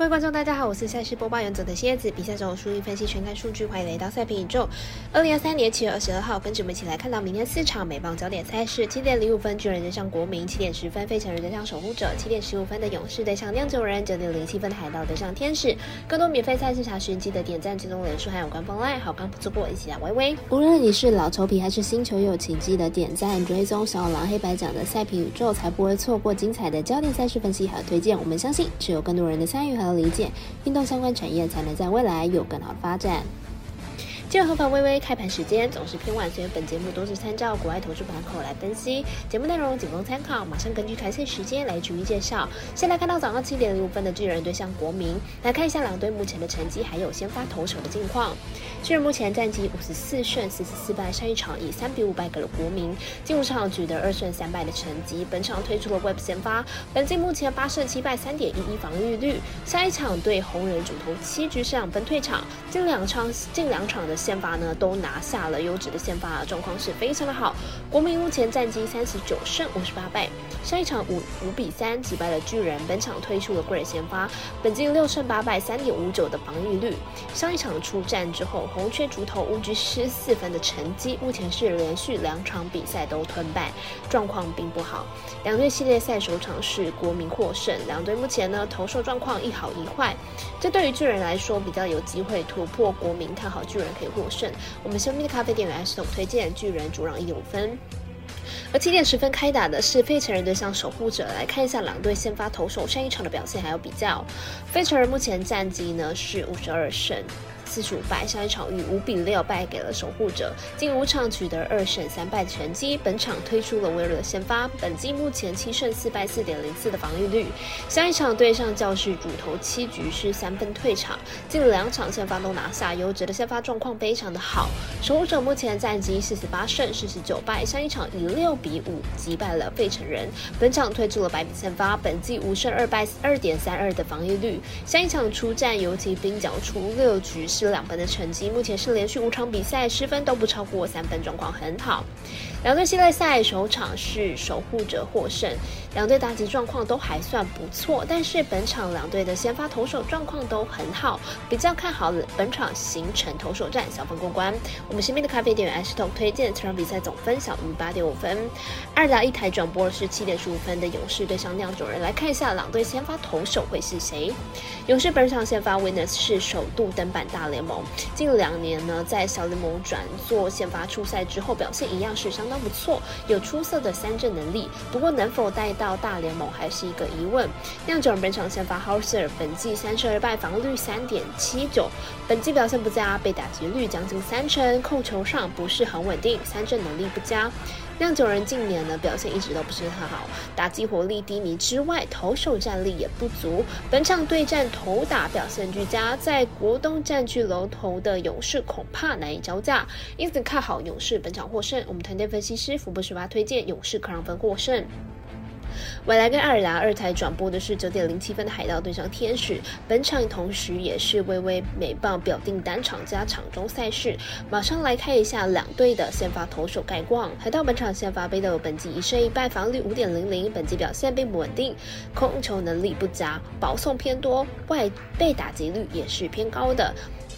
各位观众，大家好，我是赛事播报员佐藤蝎子。比赛中数据分析全看数据，欢迎来到赛评宇宙。二零二三年七月二十二号，跟着我们一起来看到明天四场美棒焦点赛事：七点零五分巨人对上国民，七点十分费城人对上守护者，七点十五分的勇士对上酿酒人，九点零七分的海盗对上天使。更多免费赛事查询，记得点赞、追踪、人数还有官方 LINE 好刚不错过，一起来微微。无论你是老球皮还是新球友，请记得点赞、追踪小狼黑白奖的赛评宇宙，才不会错过精彩的焦点赛事分析和推荐。我们相信，只有更多人的参与和理解，运动相关产业才能在未来有更好的发展。今日合法微微开盘时间总是偏晚，所以本节目都是参照国外投注盘口来分析，节目内容仅供参考。马上根据台赛时间来逐一介绍。先来看到早上七点零五分的巨人对上国民，来看一下两队目前的成绩，还有先发投手的近况。巨人目前战绩五十四胜四十四败，上一场以三比五败给了国民，近五场取得二胜三败的成绩。本场推出了 Web 先发，本季目前八胜七败，三点一一防御率。下一场对红人主投七局是两分退场，近两场近两场的。宪法呢都拿下了优质的宪法，状况是非常的好。国民目前战绩三十九胜五十八败，上一场五五比三击败了巨人，本场推出了贵人先发，本季六胜八败三点五九的防御率。上一场出战之后，红雀竹头五局失四分的成绩，目前是连续两场比赛都吞败，状况并不好。两队系列赛首场是国民获胜，两队目前呢投手状况一好一坏，这对于巨人来说比较有机会突破国民，看好巨人可以。获胜，我们香蜜的咖啡店员系统推荐巨人主让一点五分，而七点十分开打的是费城人对上守护者，来看一下狼队先发投手上一场的表现还有比较，费城人目前战绩呢是五十二胜。四十五败，上一场以五比六败给了守护者，近五场取得二胜三败的成绩。本场推出了威尔的先发，本季目前七胜四败，四点零四的防御率。下一场对上教室主投七局是三分退场，近两场先发都拿下，优质的先发状况非常的好。守护者目前战绩四十八胜四十九败，上一场以六比五击败了费城人。本场推出了百比先发，本季五胜二败，二点三二的防御率。下一场出战游骑兵，角出六局。这两分的成绩，目前是连续五场比赛失分都不超过三分，状况很好。两队系列赛首场是守护者获胜，两队打击状况都还算不错，但是本场两队的先发投手状况都很好，比较看好本场形成投手战小分过关。我们身边的咖啡店员 S 头推荐这场比赛总分小于八点五分。二打一台转播是七点十五分的勇士对上酿酒人，来看一下两队先发投手会是谁。勇士本场先发 Winners 是首度登板大联盟，近两年呢在小联盟转做先发出赛之后，表现一样是相。当不错，有出色的三振能力，不过能否带到大联盟还是一个疑问。酿酒人本场先发 h o u s e r 本季三十二败，防率三点七九，本季表现不佳，被打击率将近三成，控球上不是很稳定，三振能力不佳。酿酒人近年呢表现一直都不是很好，打击火力低迷之外，投手战力也不足。本场对战投打表现俱佳，在国东战据楼头的勇士恐怕难以招架，因此看好勇士本场获胜。我们团队分析师福布十八推荐勇士可让分获胜。未来跟爱尔兰二台转播的是九点零七分的海盗对上天使，本场同时也是微微美棒表定单场加场中赛事。马上来看一下两队的先发投手概况。海盗本场先发贝德本季一胜一败，防率五点零零，本季表现并不稳定，控球能力不佳，保送偏多，外被打击率也是偏高的。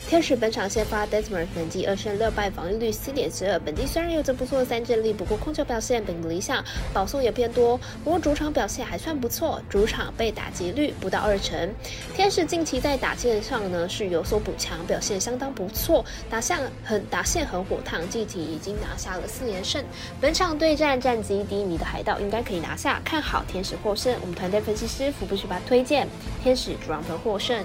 天使本场先发 Desmond，本季二胜六败，防御率四点四二。本季虽然有着不错的三振力，不过控球表现并不理想，保送也偏多。不过主场表现还算不错，主场被打击率不到二成。天使近期在打线上呢是有所补强，表现相当不错，打线很打线很火烫，近期已经拿下了四连胜。本场对战战绩低迷的海盗应该可以拿下，看好天使获胜。我们团队分析师福布斯巴推荐天使主让分获胜。